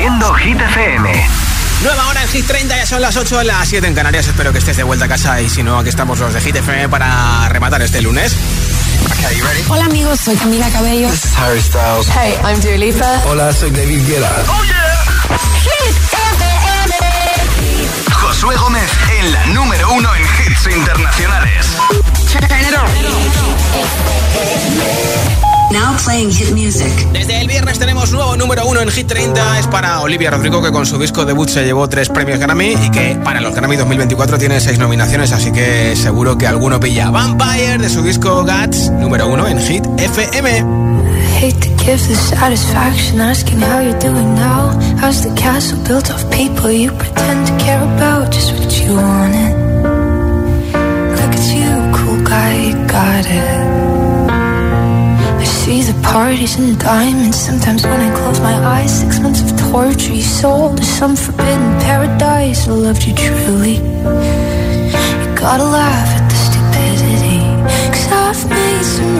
Produciendo Hit FM. Nueva hora en Hit 30, ya son las 8, las 7 en Canarias. Espero que estés de vuelta a casa y si no, aquí estamos los de Hit FM para rematar este lunes. Hola amigos, soy Camila Cabello. This is Harry Styles. Hey, I'm Dua Lipa. Hola, soy David Guetta. Oh yeah. Hit FM. Josué Gómez en la número uno en hits internacionales. Now playing hit music. Desde el viernes tenemos nuevo número uno en Hit 30. Es para Olivia Rodrigo, que con su disco debut se llevó tres premios Grammy y que para los Grammy 2024 tiene seis nominaciones, así que seguro que alguno pilla Vampire de su disco Guts, número uno en Hit FM. hate to give the satisfaction asking how you're doing now. How's the castle built of people you pretend to care about? Just what you wanted. Look at you, cool guy, you got it. See the parties and diamonds. Sometimes when I close my eyes, six months of torture you sold to some forbidden paradise. I loved you truly. You gotta laugh at the stupidity. Cause I've made some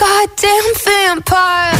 goddamn vampire.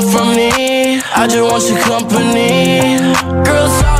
Want from me. I just want your company. Girl, it's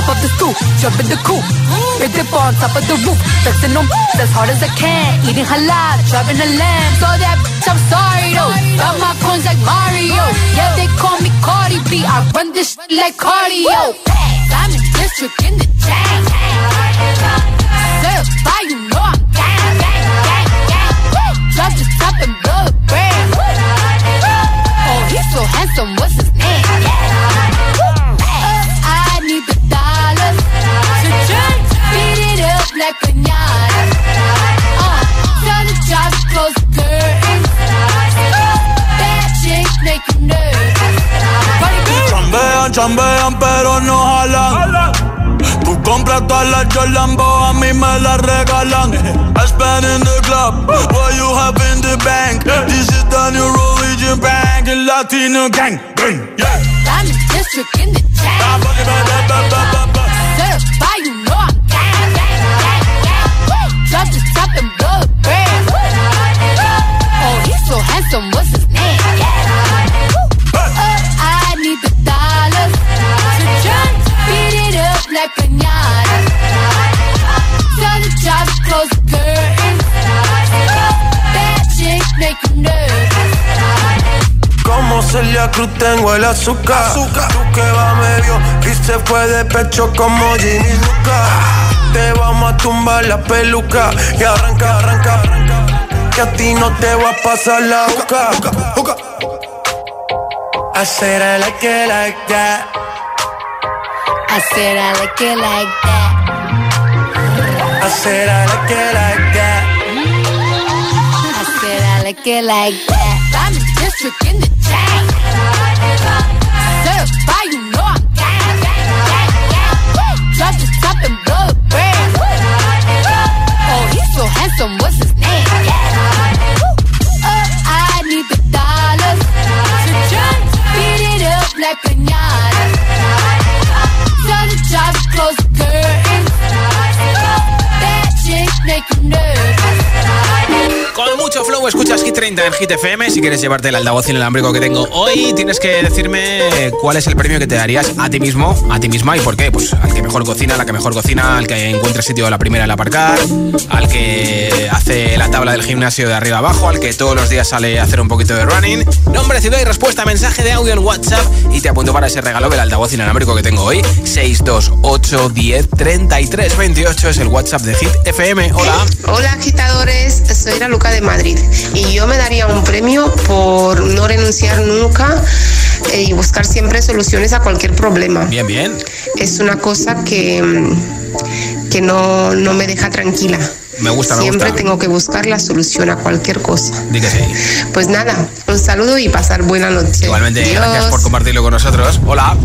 hop up the stoop, jump in the coupe, big dip on top of the roof, flexing on as hard as I can, eating halal, driving a lamb. So that bitch, I'm sorry though, got my coins like Mario. Yeah, they call me Cardi B, I run this shit like cardio. I'm in district in the chain. Certified, you know I'm gang, gang, gang, gang. Drop the top and blow the brand. Oh, he's so handsome, what's it up like pinata. Uh, tell the jobs to close the. Bad chicks make you nervous. Chambean, chambean, pero no jalan. Tú compras todas las Jolambo, a mí me las regalan. I spend in the club, what you have in the bank. This is the new religion bank, el Latino gang. gang, Yeah. I'm in district in the Ba, handsome, what's his name? Woo! Uh, I need the dollars to drink, beat it up like pinata. Tell the job to close the curtains. Bad chicks make you nervous. Como Celia Cruz tengo el azúcar. Tú que va medio y se fue de pecho como Ginny Luca. Te vamos a tumbar la peluca y arranca, arranca, arranca. Que a ti no te va a pasar la boca. I said I like it like that. I said I like it like that. I said I like it like that. I said I like it like that. I'm in district in the chain. Certified, you know I'm gang! Drop the top and blow the brand. Oh, he's so handsome, what's escuchas Hit 30 en Hit FM. Si quieres llevarte el altavoz inalámbrico que tengo hoy, tienes que decirme cuál es el premio que te darías a ti mismo, a ti misma y por qué. Pues al que mejor cocina, la que mejor cocina, al que encuentre sitio a la primera en aparcar, al que hace la tabla del gimnasio de arriba abajo, al que todos los días sale a hacer un poquito de running. Nombre, ciudad y respuesta, mensaje de audio en WhatsApp y te apunto para ese regalo del altavoz inalámbrico que tengo hoy. 628 10 33 28 es el WhatsApp de Hit FM. Hola. Hola agitadores, soy la Luca de Madrid y yo me daría un premio por no renunciar nunca eh, y buscar siempre soluciones a cualquier problema. Bien, bien. Es una cosa que, que no, no me deja tranquila. Me gusta, me Siempre gusta. tengo que buscar la solución a cualquier cosa. Sí. Pues nada, un saludo y pasar buena noche. Igualmente, Adiós. gracias por compartirlo con nosotros. Hola.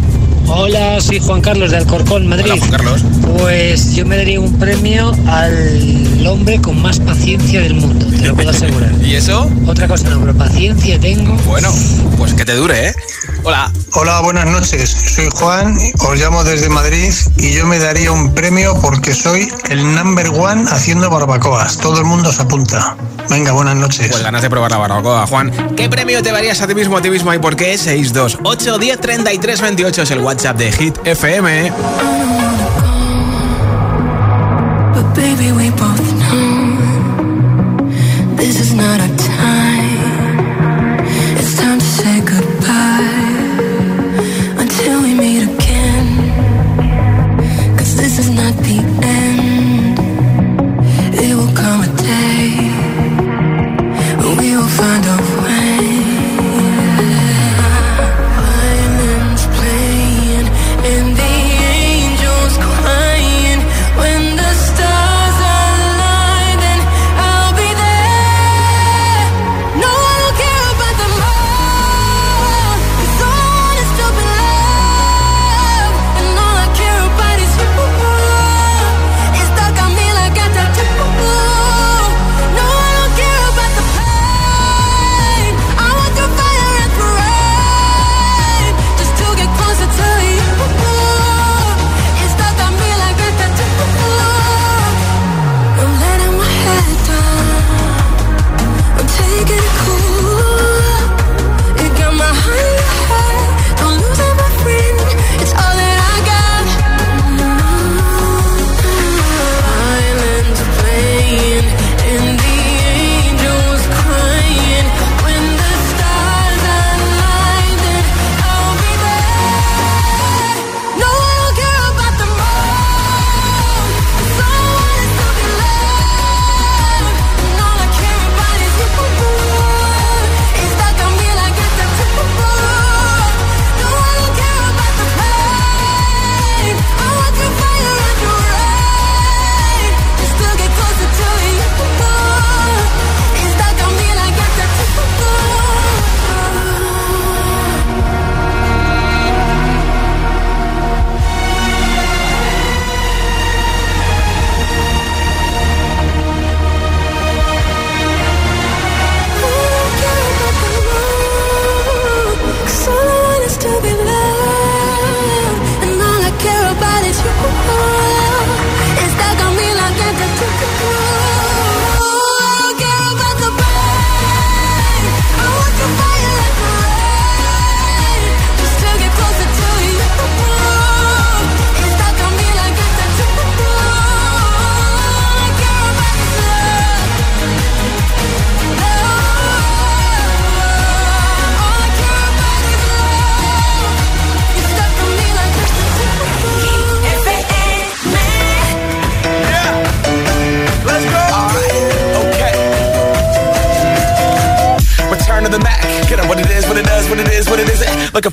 Hola, soy Juan Carlos de Alcorcón, Madrid. Hola, Juan Carlos. Pues yo me daría un premio al hombre con más paciencia del mundo, te lo puedo asegurar. ¿Y eso? Otra cosa no, pero paciencia tengo. Bueno, pues que te dure, ¿eh? Hola. Hola, buenas noches. Soy Juan, os llamo desde Madrid y yo me daría un premio porque soy el number one haciendo barbacoas. Todo el mundo se apunta. Venga, buenas noches. Pues ganas de probar la barbacoa, Juan. ¿Qué premio te darías a ti mismo, a ti mismo y por qué? 628 10 33 28 es el WhatsApp de Hit FM.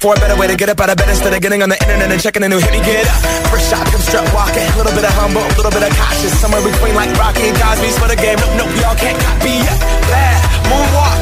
For a better way to get up out of bed instead of getting on the internet and checking a new hit. Me get up, first shot, come strut walking. A little bit of humble, a little bit of cautious. Somewhere between like Rocky and Cosby's for the game. Nope, nope, y'all can't copy yet. Bad moonwalking,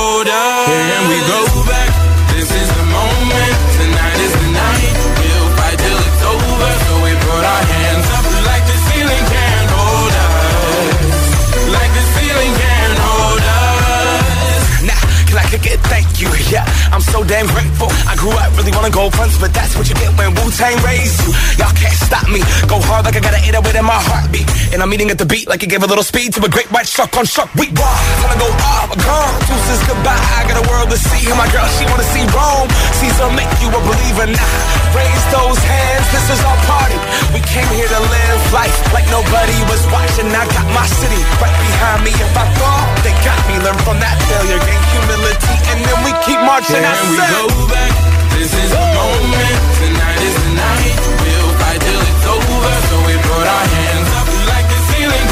we go Thank you, yeah. I'm so damn grateful. I grew up really wanna go fronts, but that's what you get when Wu Tang raised you. Y'all can't stop me. Go hard like I got an 808 in my heartbeat. And I'm eating at the beat like it gave a little speed to a great white shark on shark. We raw. Wanna go off, gone. Deuces goodbye. I got a world to see. And my girl, she wanna see Rome. Caesar make you a believer now. Raise those watching. I got my city right behind me. If I fall, they got me. Learn from that failure, gain humility, and then we keep marching. Can we go back? This is the moment. Tonight is the night. We'll fight till it's over. So we put our hands up like the ceiling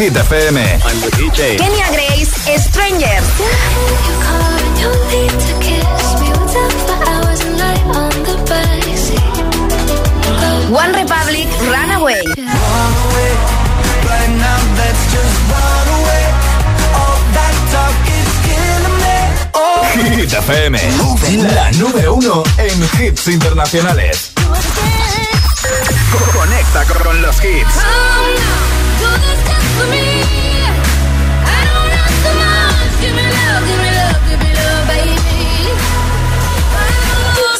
Hit FM. I'm the DJ. Kenya Grace, Strangers. One Republic, Runaway. Hit FM, la número uno en hits internacionales. Conecta con los hits.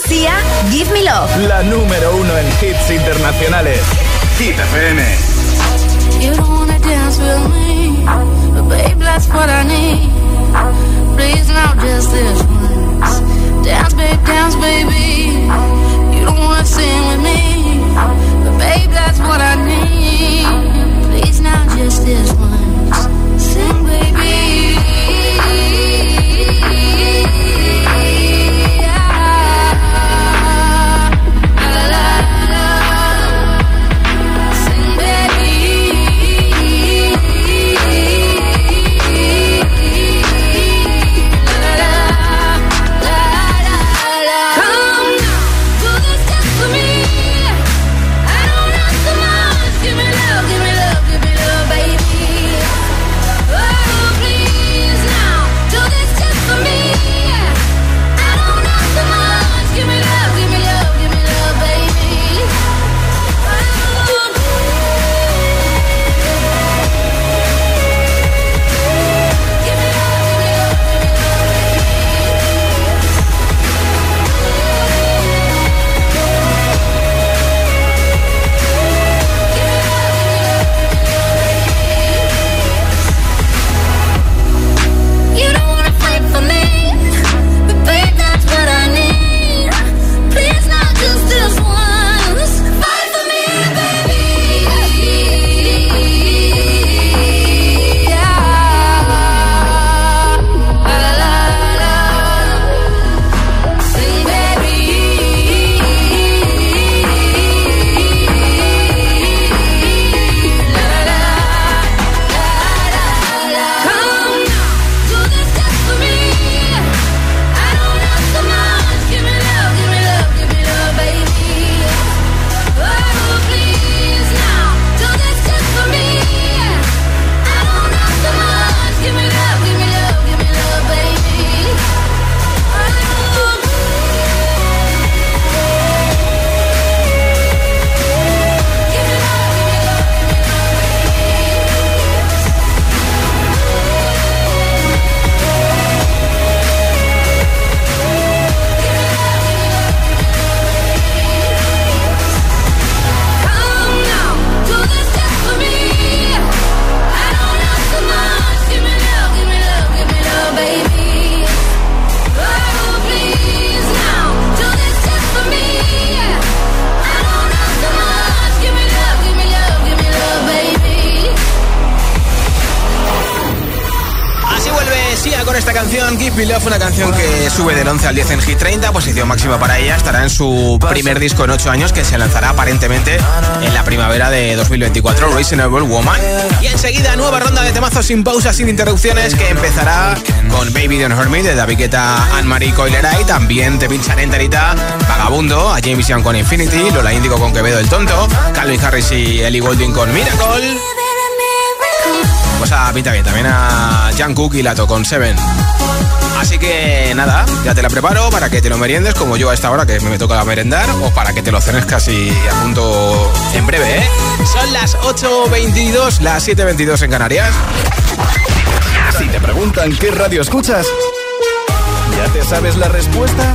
Sia, Give Me Love. La número uno en hits internacionales. Hit FM. You don't wanna dance with me, but babe, that's what I need. Please, now just this once. Dance, babe, dance, baby. You don't wanna sing with me, but babe, that's what I need. Please, now just this once. Sing, baby. Al 10 en Hit 30, posición máxima para ella, estará en su primer disco en 8 años que se lanzará aparentemente en la primavera de 2024, Reasonable Woman. Y enseguida nueva ronda de temazos sin pausas, sin interrupciones, que empezará con Baby Don't Hurt de David Guetta, Anne-Marie Coileray, también te pincharé enterita Vagabundo, a James Young con Infinity, Lola Índigo con Quevedo el Tonto, Calvin Harris y Ellie Goulding con Miracle. Pues a pinta bien, también a Jan Cook y Lato con Seven. Así que nada, ya te la preparo para que te lo meriendes como yo a esta hora que me toca merendar o para que te lo cenes casi a punto en breve, ¿eh? Son las 8.22, las 7.22 en Canarias. Si te preguntan qué radio escuchas, ¿ya te sabes la respuesta?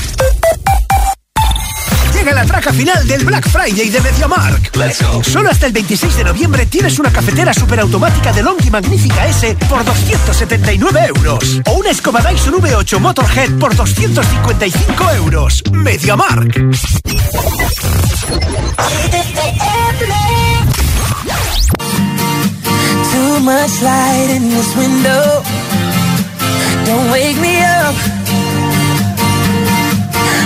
Llega la traca final del Black Friday de MediaMark. Solo hasta el 26 de noviembre tienes una cafetera superautomática de Longi Magnífica S por 279 euros. O una escoba Dyson V8 Motorhead por 255 euros. MediaMark. Too much light in this window. Don't wake me up.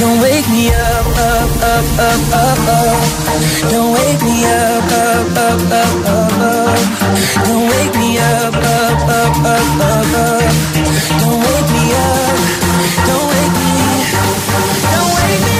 Don't wake me up, up, up, up, up, up. Don't wake me up, up, up, up, up, up. Don't wake me up, up, up, up, up, up. Don't wake me up. Don't wake me. Don't wake me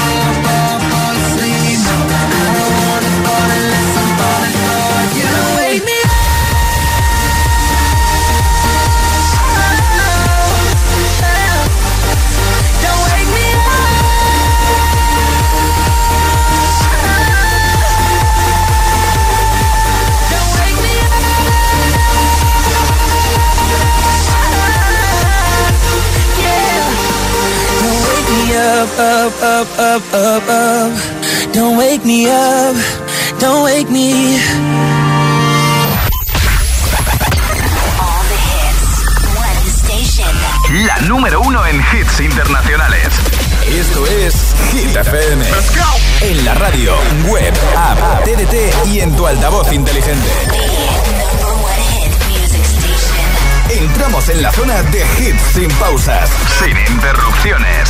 up, up, up, up, up, up. Don't wake me up. Don't wake me. La número uno en hits internacionales. Esto es Hit FM. En la radio, web, app, TDT y en tu altavoz inteligente. Entramos en la zona de hits sin pausas, sin interrupciones.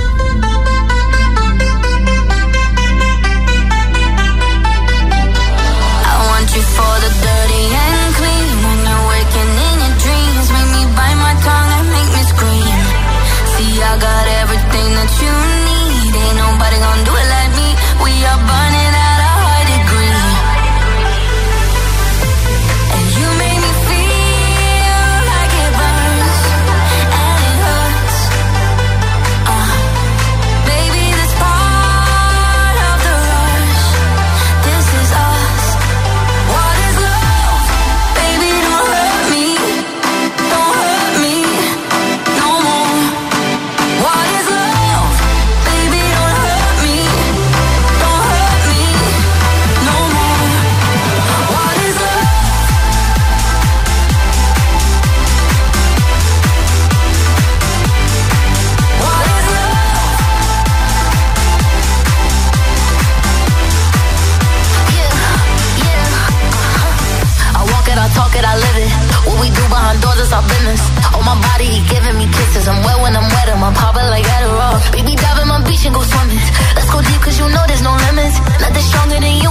Kisses. I'm wet when I'm wet, I'm popping like Adderall. Baby, dive in my beach and go swimming. Let's go deep, cause you know there's no limits. Nothing stronger than you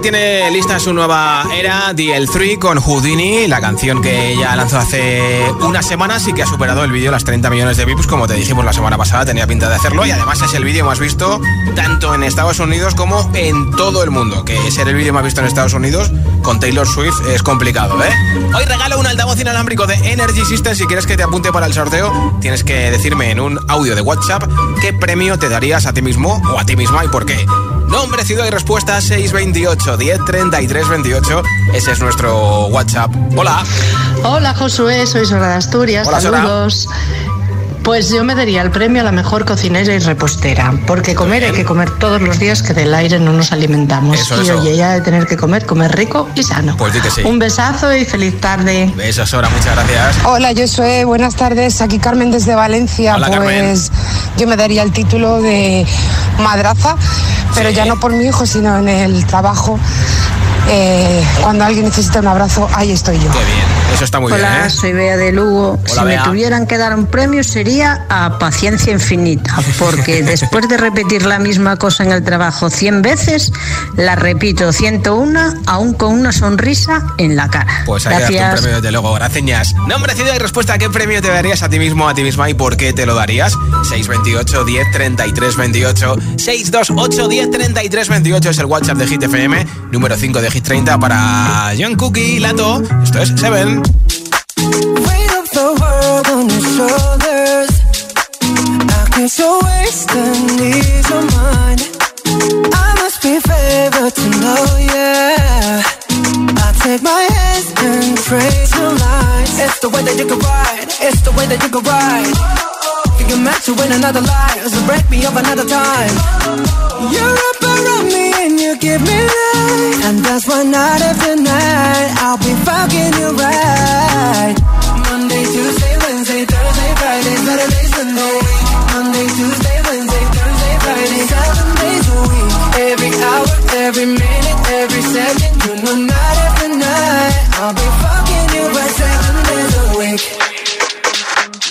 Tiene lista su nueva era, DL3 con Houdini, la canción que ya lanzó hace unas semanas y que ha superado el vídeo las 30 millones de views, como te dijimos la semana pasada, tenía pinta de hacerlo y además es el vídeo más visto tanto en Estados Unidos como en todo el mundo, que ser el vídeo más visto en Estados Unidos con Taylor Swift es complicado, ¿eh? Hoy regalo un altavoz inalámbrico de Energy System, si quieres que te apunte para el sorteo, tienes que decirme en un audio de WhatsApp qué premio te darías a ti mismo o a ti misma y por qué. Nombre, ciudad y respuesta 628 10 33 28. Ese es nuestro WhatsApp. Hola. Hola Josué, soy Sora de Asturias. Hola, Saludos. Pues yo me daría el premio a la mejor cocinera y repostera, porque comer hay que comer todos los días que del aire no nos alimentamos. Eso, y eso. oye, ya de tener que comer, comer rico y sano. Pues di que sí. Un besazo y feliz tarde. Besos, Sora, muchas gracias. Hola, yo soy, buenas tardes, aquí Carmen desde Valencia. Hola, Carmen. pues yo me daría el título de madraza, pero ya no por mi hijo, sino en el trabajo. Eh, cuando alguien necesita un abrazo, ahí estoy yo. Qué bien, eso está muy Hola, bien, ¿eh? soy Bea de Lugo. si Bea. me tuvieran que dar un premio sería a paciencia infinita, porque después de repetir la misma cosa en el trabajo 100 veces, la repito 101, aún con una sonrisa en la cara. Pues ahí das un Gracias. premio desde luego, gracias. Nombre, ciudad y respuesta, ¿qué premio te darías a ti mismo, a ti misma y por qué te lo darías? 628 10 33 28 628 10 33 28 es el WhatsApp de Hit FM, número 5 de Hit 30 para John Cookie, Lato. Esto es Seven. It's the way that you can ride. It's the way that you can ride. Think you're meant to win another life, so break me up another time. You're up around me and you give me life, and that's why night after night I'll be fucking you right. Monday, Tuesday, Wednesday, Thursday, Friday, Saturday, Sunday. Monday, Tuesday, Wednesday, Thursday, Friday, seven days a week. Every hour, every minute, every second, you know night after night I'll be fucking you right seven days a week.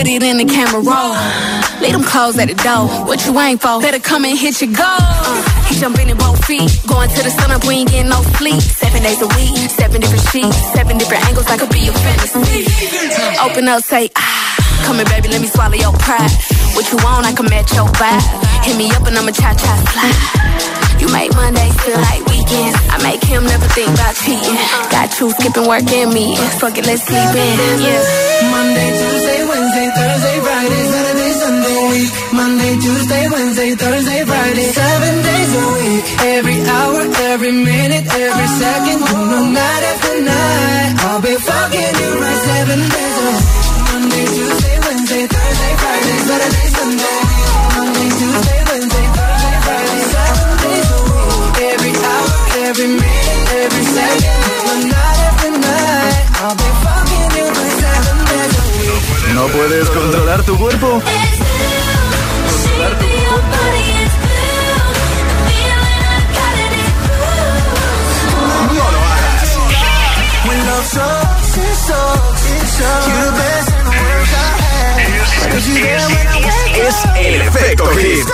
put it in the camera roll. Leave them clothes at the door. What you ain't for? Better come and hit your goal. Jumping in both feet. Going to the sun up, we ain't getting no sleep. Seven days a week, seven different sheets, seven different angles. I could be your fantasy. Open up, say ah. Come here, baby, let me swallow your pride. What you want, I can match your vibe. Hit me up and I'ma cha cha slide. You make Mondays feel like weekends. I make him never think about cheating. Got you skipping work and me. Fuck it, let's sleep in. Yeah. Monday, Tuesday, Wednesday, Thursday, Friday, Saturday, Sunday. Week. Monday, Tuesday, Wednesday, Thursday, Friday, seven. Every hour, every minute, every second, you know, night after night. I'll be fucking you right seven days a. Monday, Tuesday, Wednesday, Thursday, Friday, Saturday, Sunday. Monday, Tuesday, Wednesday, Thursday, Friday, seven days a week. Every hour, every minute, every second, know, night after night. I'll be fucking you right seven days a week. ¿No puedes controlar tu cuerpo? Sucks, it sucks, it sucks. You're the best the world I had. Cause you there when I wake Es el efecto hit.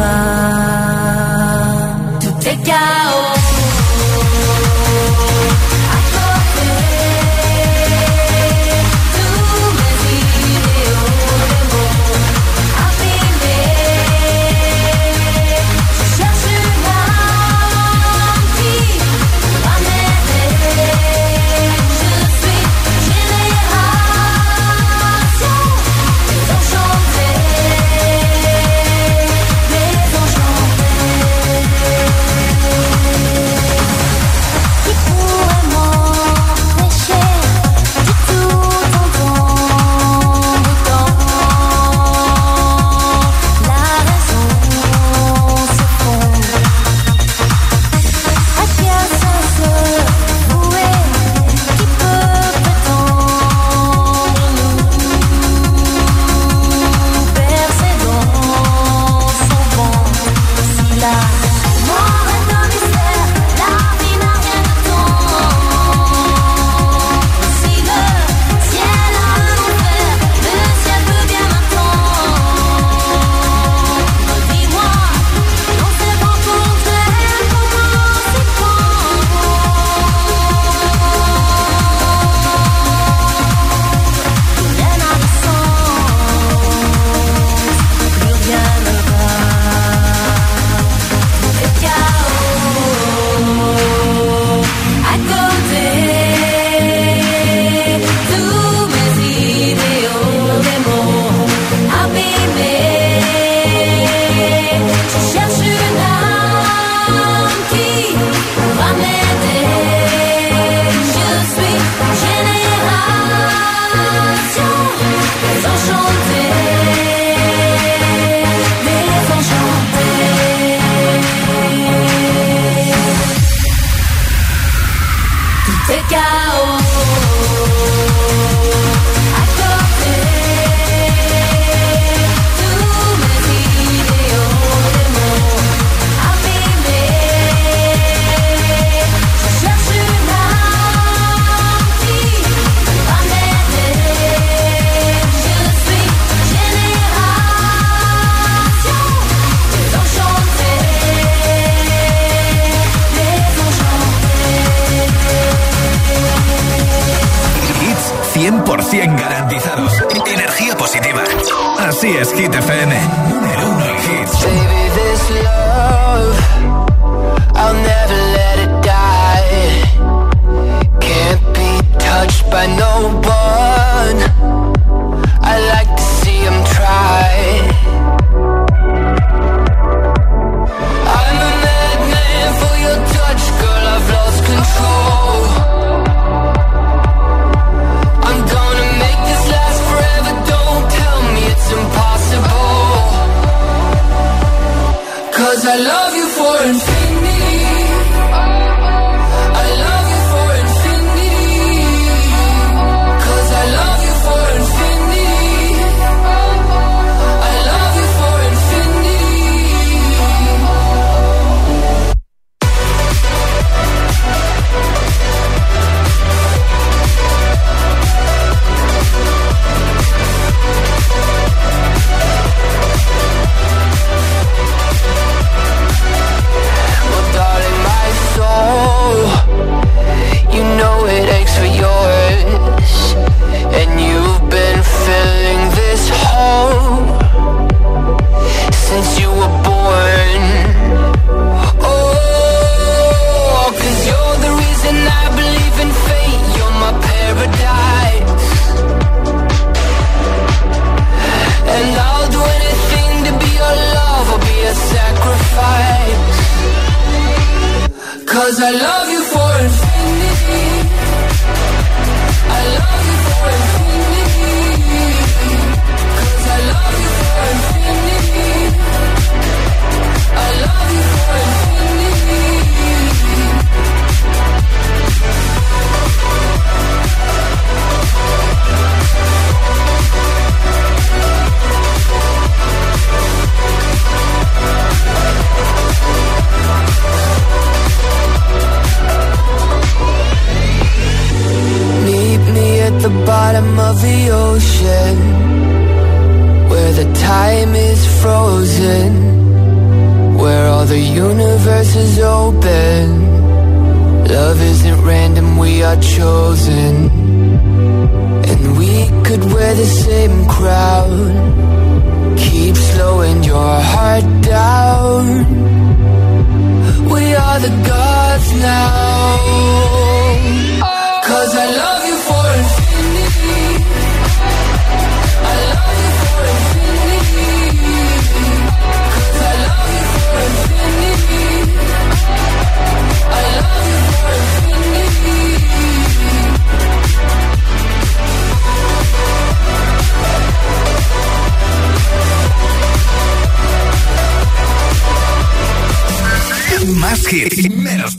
bye.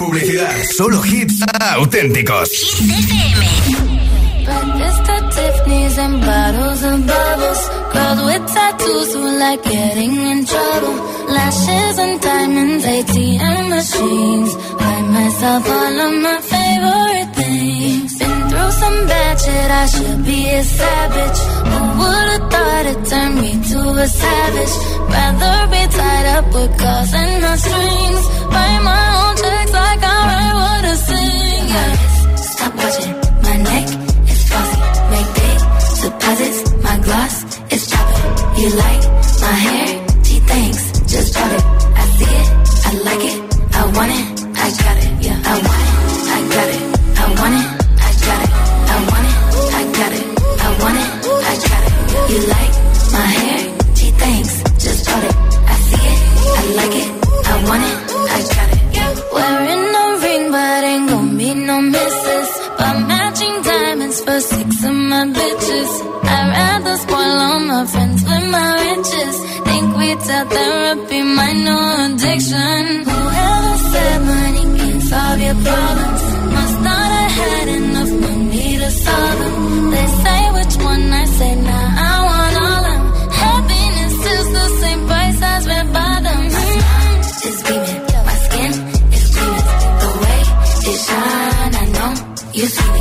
Publicidad. Solo hits auténticos. At Tiffany's and bottles of bubbles. Girls with tattoos who like getting in trouble. Lashes and diamonds, ATM machines. Buy myself all of my favorite things. Been through some bad shit, I should be a savage. Who would've thought it turned me to a savage? Rather be tied up with calls and no strings. Write my own checks like I write what I sing. Yeah. Stop watching my neck is flossy. Make big deposits. My gloss is chopping. You like my hair? Gee, thanks. Just bought it. I see it. I like it. I want it. I got it. Yeah. I want it. I got it. I want it. I got it. I want it. I got it. I want it. I got it. You like misses. But matching diamonds for six of my bitches. I'd rather spoil all my friends with my riches. Think we tell therapy my new addiction. Whoever said money can solve your problems must not have had enough money to solve them. They say which one I say now. I want you seen it.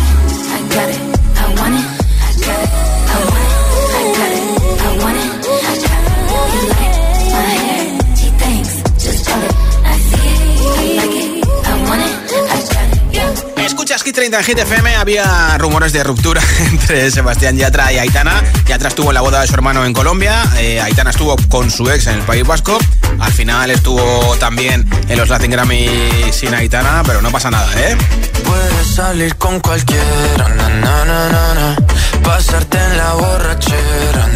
Hit 30 en Hit FM. Había rumores de ruptura entre Sebastián Yatra y Aitana. Yatra estuvo en la boda de su hermano en Colombia. eh, Aitana estuvo con su ex en el País Vasco. Al final estuvo también en los Latin Grammy sin Aitana, pero no pasa nada, ¿eh? Puedes salir con cualquiera, na, na, na. Pasarte en la borrachera.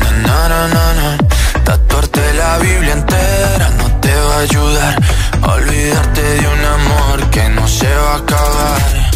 Tatuarte la Biblia entera no te va a ayudar. Olvidarte de un amor que no se va a acabar.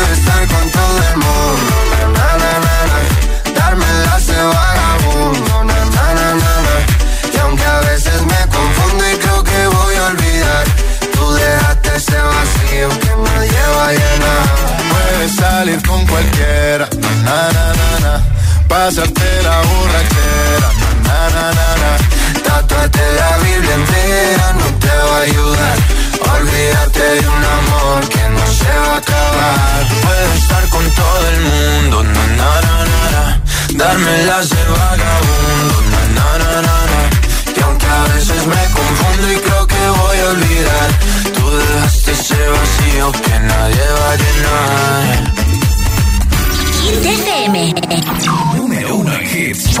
Estar con todo el mundo, na, na, na, na. De vagabundo, na, na, na, na, na. Y aunque a veces me confundo y creo que voy a olvidar, tú dejaste ese vacío que nadie va a llenar. Puedes salir con cualquiera, na, na, na, na. Pasarte la borrachera, na, na, na, na. Tatuarte la Biblia entera no te va a ayudar. Olvídate de un amor que no se va a acabar. Puedo estar con todo el mundo, na, na, na, na, na. Darme las de vagabundo, na, na, na, na, na. Y aunque a veces me confundo y creo que voy a olvidar, tú dejaste ese vacío que nadie va a llenar. Hit FM. Número uno hits.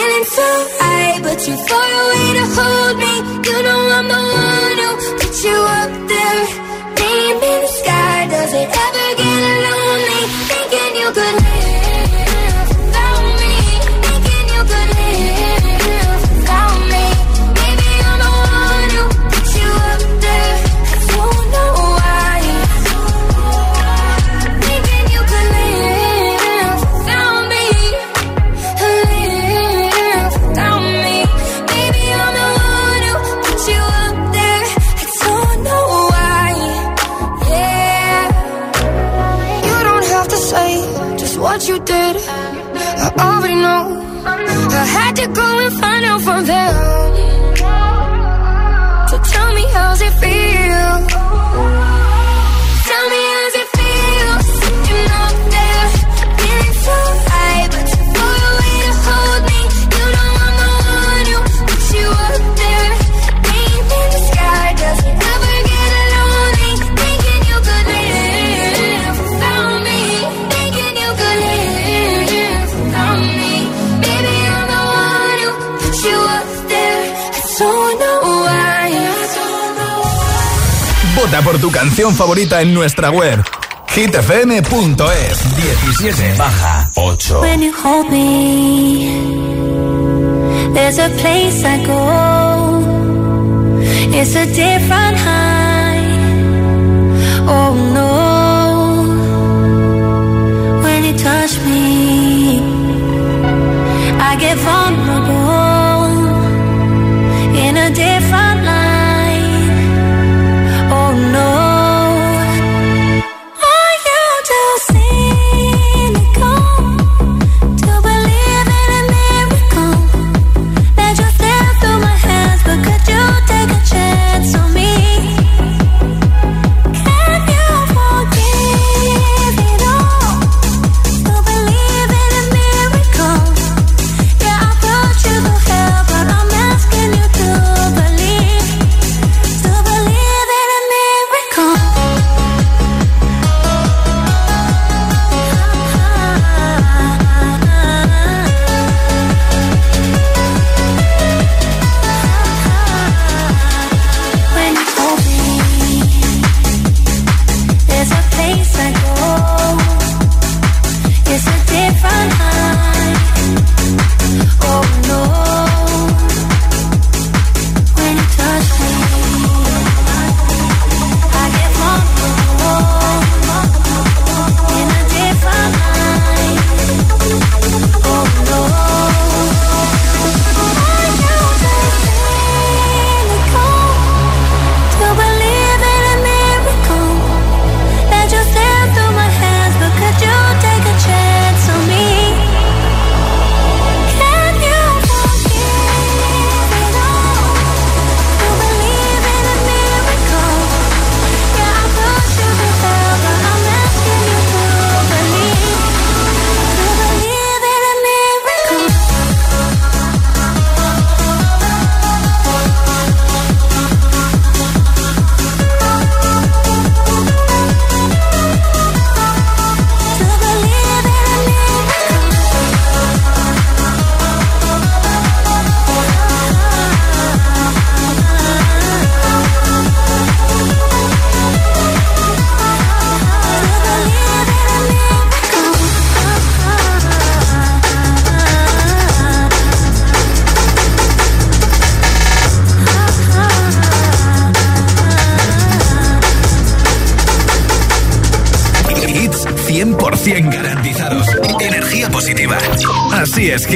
feeling so high, but you're far away to hold me. You know I'm the one who put you up there, name in the sky. Does it ever get Por tu canción favorita en nuestra web hitfm.es 17 baja 8 When you hold me, there's a place I go. It's a different high. Oh no. When you touch me, I get vulnerable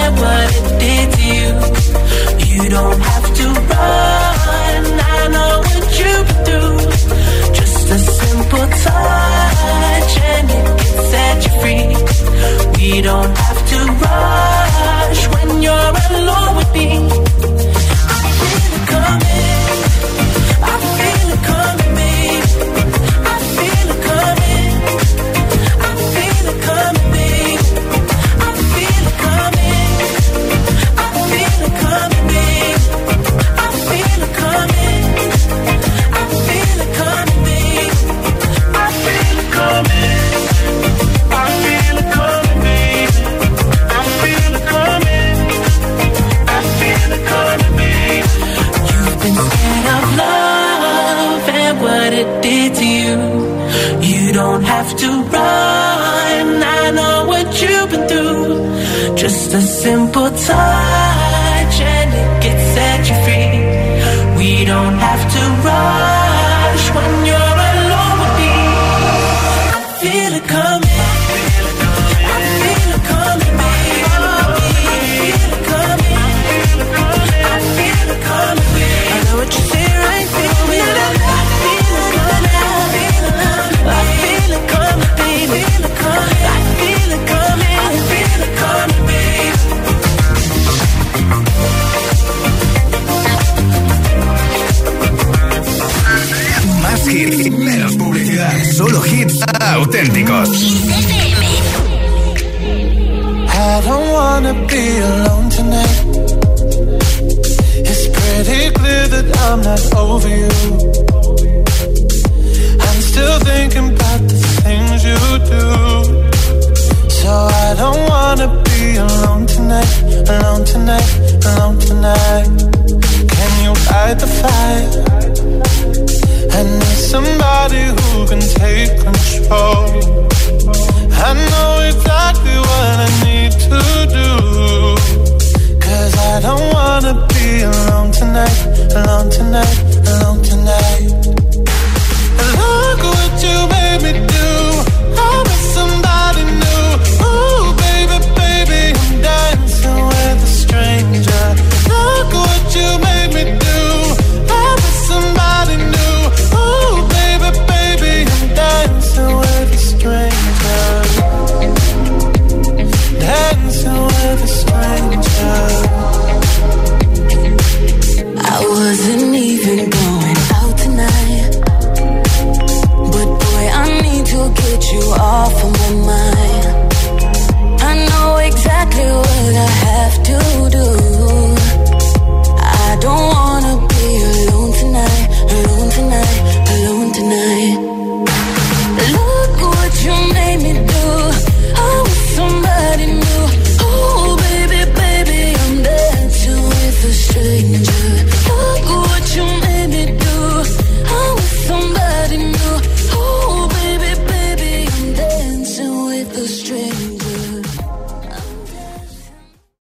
and what it did to you. You don't have to run. I know what you've been through. Just a simple touch and it can set you free. We don't have to rush when you're alone with me. I feel it coming. I Just a simple touch. Solo hits auténticos. I don't wanna be alone tonight. It's pretty clear that I'm not over you. I'm still thinking about the things you do. So I don't wanna be alone tonight, alone tonight, alone tonight. you ride the fight. I need somebody who can take control. I know exactly what I need to do. Cause I don't wanna be alone tonight, alone tonight, alone tonight.